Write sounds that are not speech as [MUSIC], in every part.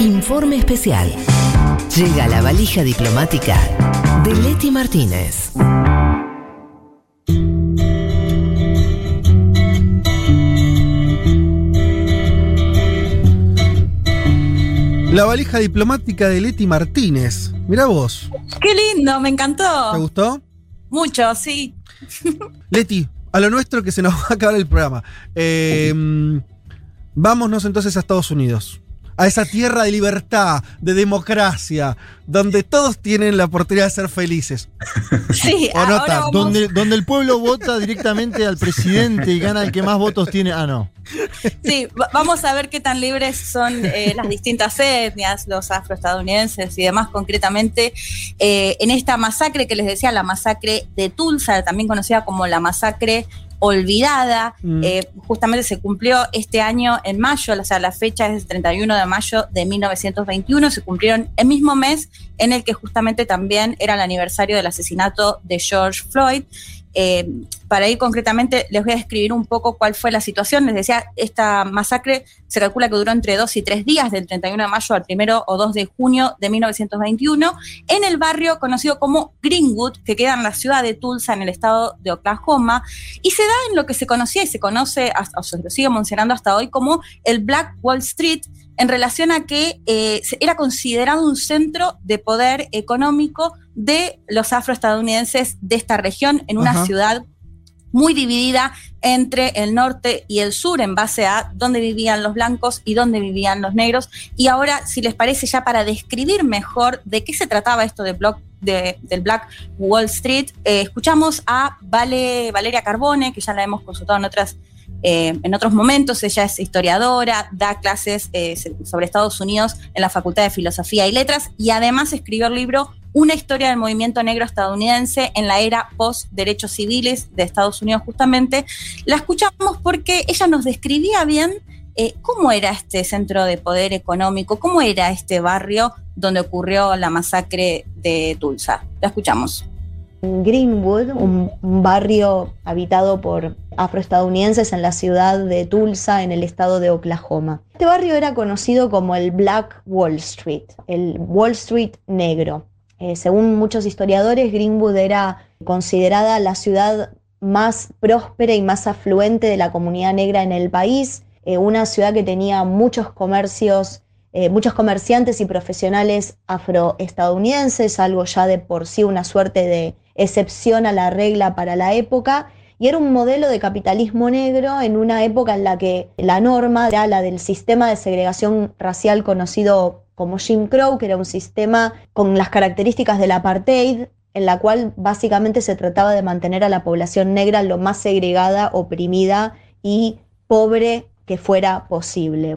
Informe especial. Llega la valija diplomática de Leti Martínez. La valija diplomática de Leti Martínez. Mira vos. Qué lindo, me encantó. ¿Te gustó? Mucho, sí. [LAUGHS] Leti, a lo nuestro que se nos va a acabar el programa. Eh, vámonos entonces a Estados Unidos a esa tierra de libertad, de democracia, donde todos tienen la oportunidad de ser felices. [LAUGHS] Sí, ahora donde, donde el pueblo vota directamente al presidente y gana el que más votos tiene. Ah, no. Sí, vamos a ver qué tan libres son eh, las distintas etnias, los afroestadounidenses y demás, concretamente eh, en esta masacre que les decía, la masacre de Tulsa, también conocida como la masacre olvidada. Mm. Eh, justamente se cumplió este año en mayo, o sea, la fecha es el 31 de mayo de 1921, se cumplieron el mismo mes en el que justamente también era el aniversario del asesinato de George Floyd. Eh, para ir concretamente, les voy a describir un poco cuál fue la situación. Les decía, esta masacre se calcula que duró entre dos y tres días, del 31 de mayo al primero o 2 de junio de 1921, en el barrio conocido como Greenwood, que queda en la ciudad de Tulsa, en el estado de Oklahoma, y se da en lo que se conocía y se conoce, o se lo sigue mencionando hasta hoy, como el Black Wall Street, en relación a que eh, era considerado un centro de poder económico de los afroestadounidenses de esta región, en una ciudad muy dividida entre el norte y el sur en base a dónde vivían los blancos y dónde vivían los negros. Y ahora, si les parece, ya para describir mejor de qué se trataba esto de del Black Wall Street, eh, escuchamos a vale, Valeria Carbone, que ya la hemos consultado en otras eh, en otros momentos. Ella es historiadora, da clases eh, sobre Estados Unidos en la Facultad de Filosofía y Letras y además escribió el libro Una historia del movimiento negro estadounidense en la era post-derechos civiles de Estados Unidos justamente. La escuchamos porque ella nos describía bien eh, cómo era este centro de poder económico, cómo era este barrio donde ocurrió la masacre de Tulsa. La escuchamos. Greenwood, un, barrio habitado por afroestadounidenses en la ciudad de Tulsa, en el estado de Oklahoma. Este barrio era conocido como el Black Wall Street, el Wall Street negro. Eh, según muchos historiadores, Greenwood era considerada la ciudad más próspera y más afluente de la comunidad negra en el país, eh, una ciudad que tenía muchos comercios eh, muchos comerciantes y profesionales afroestadounidenses, algo ya de por sí una suerte de excepción a la regla para la época, y era un modelo de capitalismo negro en una época en la que la norma era la del sistema de segregación racial conocido como Jim Crow, que era un sistema con las características del apartheid, en la cual básicamente se trataba de mantener a la población negra lo más segregada, oprimida y pobre que fuera posible.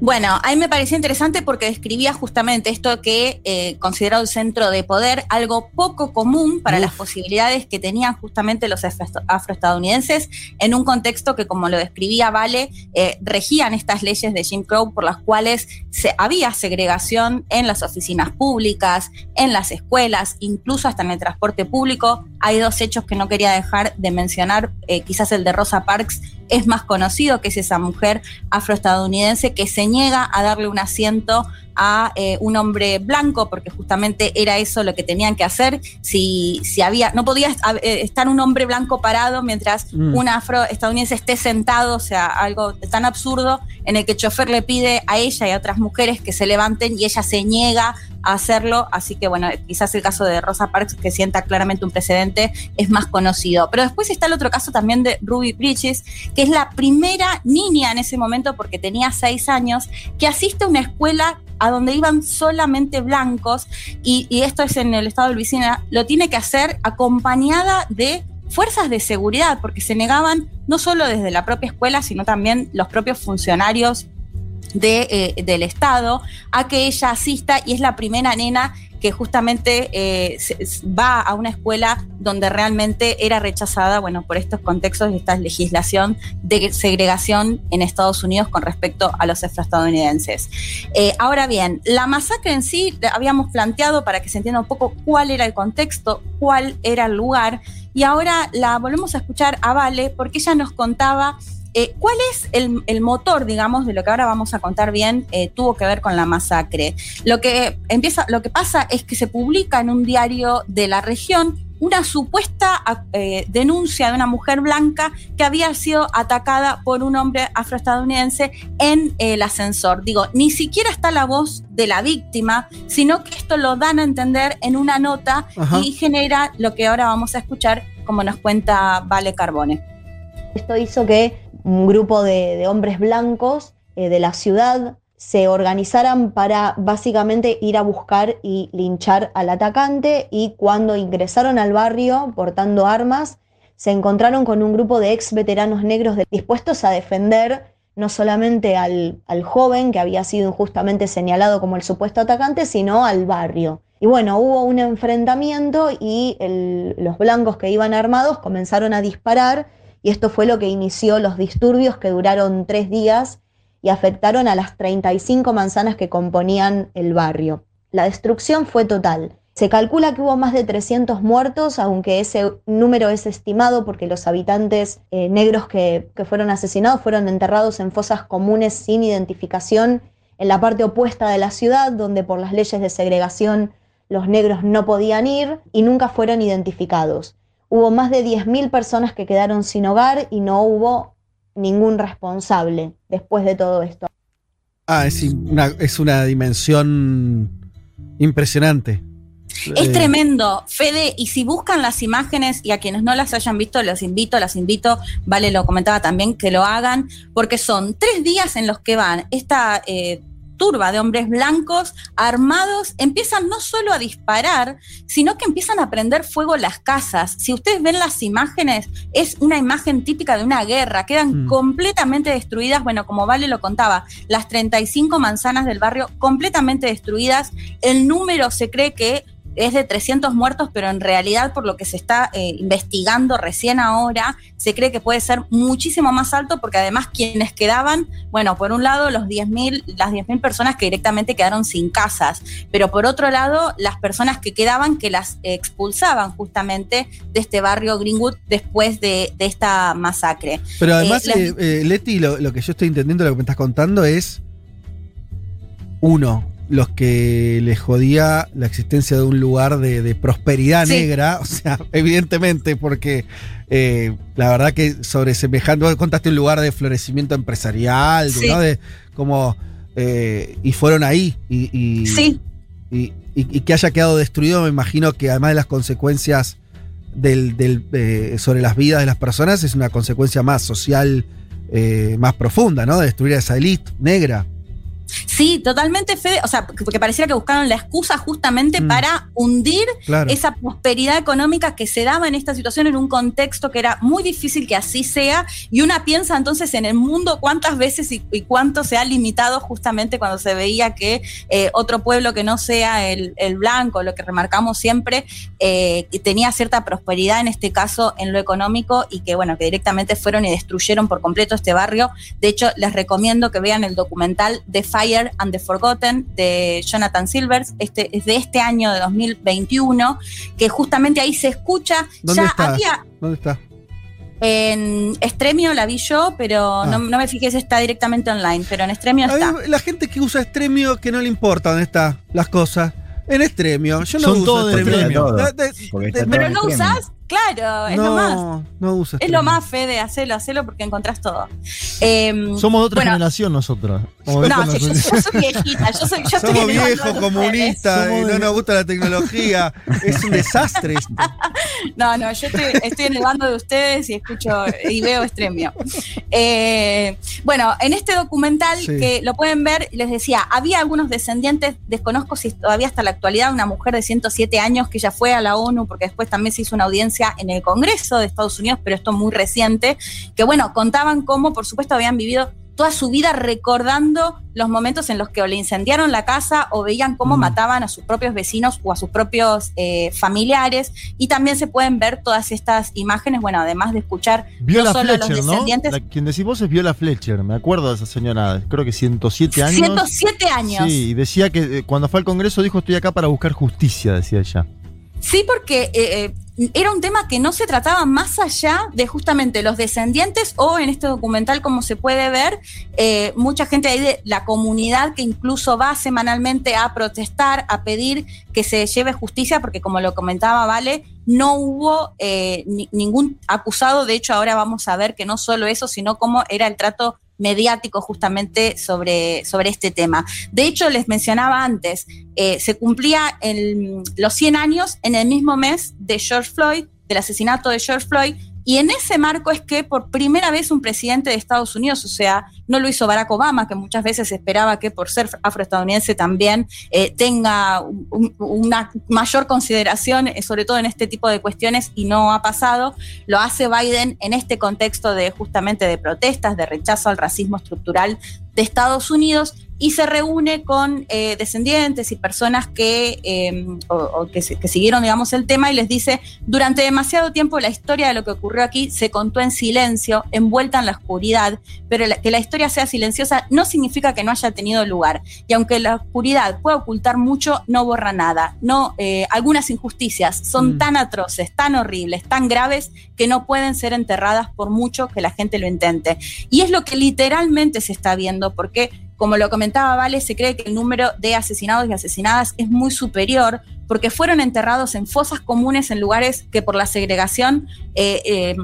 Bueno, a mí me pareció interesante porque describía justamente esto que eh, considerado el centro de poder, algo poco común para las posibilidades que tenían justamente los afroestadounidenses en un contexto que, como lo describía Vale, eh, regían estas leyes de Jim Crow por las cuales se, había segregación en las oficinas públicas, en las escuelas, incluso hasta en el transporte público. Hay dos hechos que no quería dejar de mencionar, eh, quizás el de Rosa Parks es más conocido, que es esa mujer afroestadounidense que se niega a darle un asiento a eh, un hombre blanco, porque justamente era eso lo que tenían que hacer. Si, si había, no podía eh, estar un hombre blanco parado mientras mm. un afroestadounidense esté sentado, o sea, algo tan absurdo en el que el chofer le pide a ella y a otras mujeres que se levanten y ella se niega a hacerlo. Así que bueno, quizás el caso de Rosa Parks, que sienta claramente un precedente, es más conocido. Pero después está el otro caso también de Ruby Bridges, que es la primera niña en ese momento, porque tenía seis años, que asiste a una escuela a donde iban solamente blancos, y, esto es en el estado de Luisiana, lo tiene que hacer acompañada de fuerzas de seguridad, porque se negaban no solo desde la propia escuela, sino también los propios funcionarios de, eh, del Estado a que ella asista y es la primera nena que justamente eh, va a una escuela donde realmente era rechazada, bueno, por estos contextos y esta legislación de segregación en Estados Unidos con respecto a los afroestadounidenses. Eh, ahora bien, la masacre en sí habíamos planteado para que se entienda un poco cuál era el contexto, cuál era el lugar, y ahora la volvemos a escuchar a Vale porque ella nos contaba eh, ¿cuál es el, el motor, digamos, de lo que ahora vamos a contar bien, eh, tuvo que ver con la masacre? Lo que, empieza, lo que pasa es que se publica en un diario de la región una supuesta eh, denuncia de una mujer blanca que había sido atacada por un hombre afroestadounidense en el ascensor. Digo, ni siquiera está la voz de la víctima, sino que esto lo dan a entender en una nota Ajá. y genera lo que ahora vamos a escuchar, como nos cuenta Vale Carbone. Esto hizo que un grupo de, hombres blancos eh, de la ciudad se organizaran para básicamente ir a buscar y linchar al atacante y cuando ingresaron al barrio portando armas, se encontraron con un grupo de ex veteranos negros dispuestos a defender no solamente al, joven que había sido injustamente señalado como el supuesto atacante, sino al barrio. Y bueno, hubo un enfrentamiento y los blancos que iban armados comenzaron a disparar y esto fue lo que inició los disturbios que duraron tres días y afectaron a las 35 manzanas que componían el barrio. La destrucción fue total. Se calcula que hubo más de 300 muertos, aunque ese número es estimado porque los habitantes eh, negros que, que fueron asesinados fueron enterrados en fosas comunes sin identificación en la parte opuesta de la ciudad, donde por las leyes de segregación los negros no podían ir y nunca fueron identificados. Hubo más de 10.000 personas que quedaron sin hogar y no hubo ningún responsable después de todo esto. Ah, es una, es una dimensión impresionante. Es Eh, tremendo, Fede, y si buscan las imágenes y a quienes no las hayan visto, los invito, las invito, Vale lo comentaba también, que lo hagan, porque son tres días en los que van esta eh, turba de hombres blancos armados, empiezan no solo a disparar, sino que empiezan a prender fuego las casas. Si ustedes ven las imágenes, es una imagen típica de una guerra, quedan Mm. completamente destruidas, bueno, como Vale lo contaba, las 35 manzanas del barrio completamente destruidas, el número se cree que es de 300 muertos, pero en realidad por lo que se está eh, investigando recién ahora, se cree que puede ser muchísimo más alto porque además quienes quedaban, bueno, por un lado los 10.000, las 10.000 personas que directamente quedaron sin casas, pero por otro lado las personas que quedaban que las expulsaban justamente de este barrio Greenwood después de, de esta masacre. Pero además, las- eh, eh, Leti, lo, lo que yo estoy entendiendo, lo que me estás contando es. Uno, los que les jodía la existencia de un lugar de, de prosperidad Sí. negra. [LAUGHS] O sea, evidentemente, porque eh, la verdad que sobre semejante. Vos contaste un lugar de florecimiento empresarial, Sí. ¿no? De como. eh, y fueron ahí. Y, y- Sí, y, y- y que haya quedado destruido, me imagino que además de las consecuencias del, del, eh, sobre las vidas de las personas, es una consecuencia más social, eh, más profunda, ¿no? De destruir a esa élite negra. Sí, totalmente, Fede. O sea, porque pareciera que buscaron la excusa justamente Mm. para hundir Claro. esa prosperidad económica que se daba en esta situación en un contexto que era muy difícil que así sea y una piensa entonces en el mundo cuántas veces y, y cuánto se ha limitado justamente cuando se veía que eh, otro pueblo que no sea el, el blanco, lo que remarcamos siempre, eh, tenía cierta prosperidad en este caso en lo económico y que bueno, que directamente fueron y destruyeron por completo este barrio. De hecho, les recomiendo que vean el documental The Fire and the Forgotten de Jonathan Silvers, este, es de este año de 2021, que justamente ahí se escucha, ¿Dónde ya está? había ¿Dónde está? en Stremio la vi yo, pero Ah. no, no me fijé si está directamente online, pero en Stremio A mí, está. la gente que usa Extremio, que no le importa dónde están las cosas. En Extremio. Yo no Son uso todo Pero no usás, claro, es lo más. no, uso Es lo más, Fede, hacelo, hacelo porque encontrás todo. Em, Somos de otra Bueno. generación nosotros. No, yo, nosotros. yo soy viejita, yo soy, yo Somos viejos, comunistas, y Somos no nos gusta la tecnología. Es un desastre esto. [LAUGHS] No, no, yo estoy, estoy en el bando de ustedes y escucho y veo Extremio. Eh, bueno, en este documental Sí. que lo pueden ver, les decía, había algunos descendientes, desconozco si todavía hasta la actualidad, una mujer de 107 años que ya fue a la ONU, porque después también se hizo una audiencia en el Congreso de Estados Unidos, pero esto muy reciente, que bueno, contaban cómo, por supuesto, habían vivido toda su vida recordando los momentos en los que o le incendiaron la casa o veían cómo Mm. mataban a sus propios vecinos o a sus propios eh, familiares. Y también se pueden ver todas estas imágenes, bueno, además de escuchar Viola no solo los Fletcher, ¿no? descendientes. La- quien decís vos es Viola Fletcher. Me acuerdo de esa señora, creo que 107 años. 107 años. Sí, y decía que eh, cuando fue al Congreso dijo estoy acá para buscar justicia, decía ella. Sí, porque eh, era un tema que no se trataba más allá de justamente los descendientes o en este documental, como se puede ver, eh, mucha gente ahí de la comunidad que incluso va semanalmente a protestar, a pedir que se lleve justicia, porque como lo comentaba Vale, no hubo eh, ningún acusado, de hecho ahora vamos a ver que no solo eso, sino cómo era el trato mediático justamente sobre, sobre este tema. De hecho, les mencionaba antes, eh, se cumplía los 100 años en el mismo mes de George Floyd, del asesinato de George Floyd, y en ese marco es que por primera vez un presidente de Estados Unidos, o sea, no lo hizo Barack Obama, que muchas veces esperaba que por ser afroestadounidense también eh, tenga una mayor consideración, eh, sobre todo en este tipo de cuestiones, y no ha pasado. Lo hace Biden en este contexto de justamente de protestas, de rechazo al racismo estructural de Estados Unidos y se reúne con eh, descendientes y personas que, em, que, siguieron, digamos, el tema y les dice, durante demasiado tiempo la historia de lo que ocurrió aquí se contó en silencio, envuelta en la oscuridad, pero que la historia sea silenciosa no significa que no haya tenido lugar. Y aunque la oscuridad pueda ocultar mucho, no borra nada. No, eh, algunas injusticias son mm. tan atroces, tan horribles, tan graves, que no pueden ser enterradas por mucho que la gente lo intente. Y es lo que literalmente se está viendo, porque como lo comentaba Vale, se cree que el número de asesinados y asesinadas es muy superior porque fueron enterrados en fosas comunes en lugares que por la segregación eh, eh,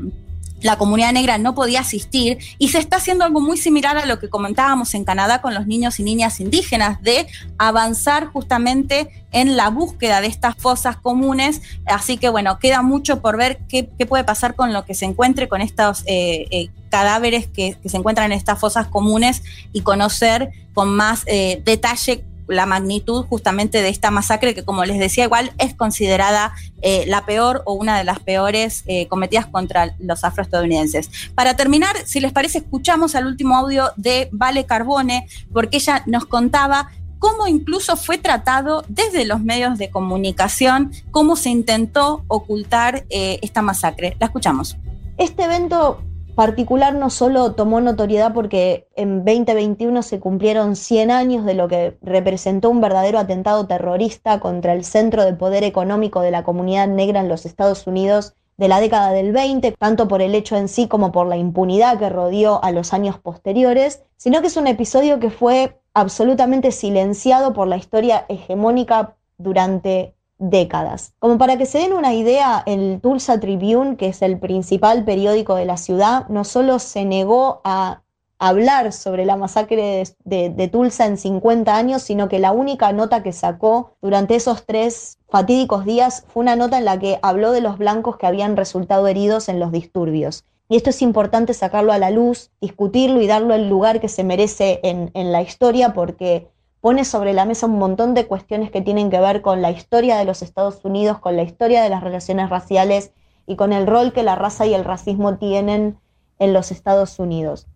la comunidad negra no podía asistir y se está haciendo algo muy similar a lo que comentábamos en Canadá con los niños y niñas indígenas, de avanzar justamente en la búsqueda de estas fosas comunes. Así que bueno, queda mucho por ver qué, puede pasar con lo que se encuentre con estos eh, eh, cadáveres que, se encuentran en estas fosas comunes y conocer con más eh, detalle la magnitud justamente de esta masacre que, como les decía, igual es considerada eh, la peor o una de las peores eh, cometidas contra los afroestadounidenses. Para terminar, si les parece, escuchamos al último audio de Vale Carbone, porque ella nos contaba cómo incluso fue tratado desde los medios de comunicación, cómo se intentó ocultar eh, esta masacre. La escuchamos. Este evento particular no solo tomó notoriedad porque en 2021 se cumplieron 100 años de lo que representó un verdadero atentado terrorista contra el centro de poder económico de la comunidad negra en los Estados Unidos de la década del 20, tanto por el hecho en sí como por la impunidad que rodeó a los años posteriores, sino que es un episodio que fue absolutamente silenciado por la historia hegemónica durante décadas. Como para que se den una idea, el Tulsa Tribune, que es el principal periódico de la ciudad, no solo se negó a hablar sobre la masacre de, Tulsa en 50 años, sino que la única nota que sacó durante esos tres fatídicos días fue una nota en la que habló de los blancos que habían resultado heridos en los disturbios. Y esto es importante sacarlo a la luz, discutirlo y darlo el lugar que se merece en, en la historia porque pone sobre la mesa un montón de cuestiones que tienen que ver con la historia de los Estados Unidos, con la historia de las relaciones raciales y con el rol que la raza y el racismo tienen en los Estados Unidos.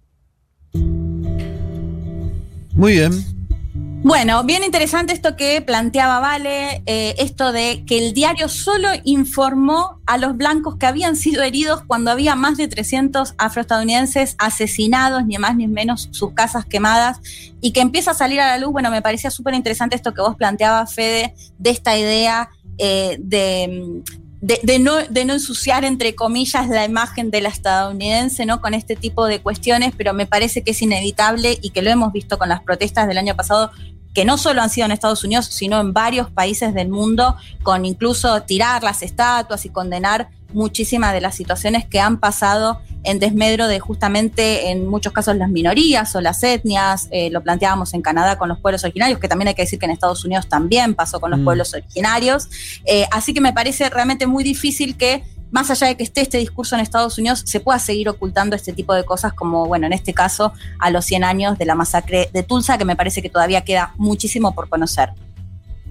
Muy bien, bueno, bien interesante esto que planteaba Vale, eh, esto de que el diario solo informó a los blancos que habían sido heridos cuando había más de 300 afroestadounidenses asesinados, ni más ni menos sus casas quemadas, y que empieza a salir a la luz. Bueno, me parecía súper interesante esto que vos planteabas, Fede, de esta idea eh, de de, no, de no ensuciar, entre comillas, la imagen de la estadounidense, ¿no? Con este tipo de cuestiones, pero me parece que es inevitable y que lo hemos visto con las protestas del año pasado, que no solo han sido en Estados Unidos, sino en varios países del mundo, con incluso tirar las estatuas y condenar muchísimas de las situaciones que han pasado en desmedro de justamente en muchos casos las minorías o las etnias, eh, lo planteábamos en Canadá con los pueblos originarios, que también hay que decir que en Estados Unidos también pasó con los mm. pueblos originarios, eh, así que me parece realmente muy difícil que más allá de que esté este discurso en Estados Unidos, se pueda seguir ocultando este tipo de cosas como, bueno, en este caso, a los 100 años de la masacre de Tulsa, que me parece que todavía queda muchísimo por conocer.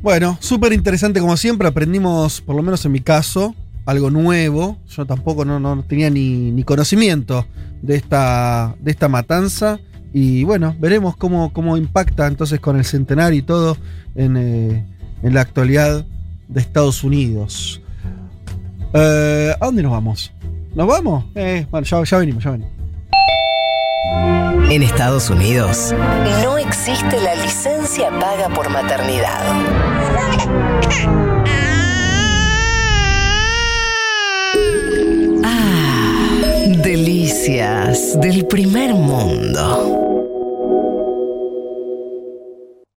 Bueno, súper interesante como siempre, aprendimos, por lo menos en mi caso, algo nuevo. Yo tampoco no, tenía ni, conocimiento de esta, de esta matanza. Y bueno, veremos cómo, cómo impacta entonces con el centenario y todo en, eh, la actualidad de Estados Unidos. Eh, ¿A dónde nos vamos? ¿Nos vamos? Eh, bueno, ya, ya venimos, ya venimos. En Estados Unidos no existe la licencia paga por maternidad. Ah, delicias del primer mundo.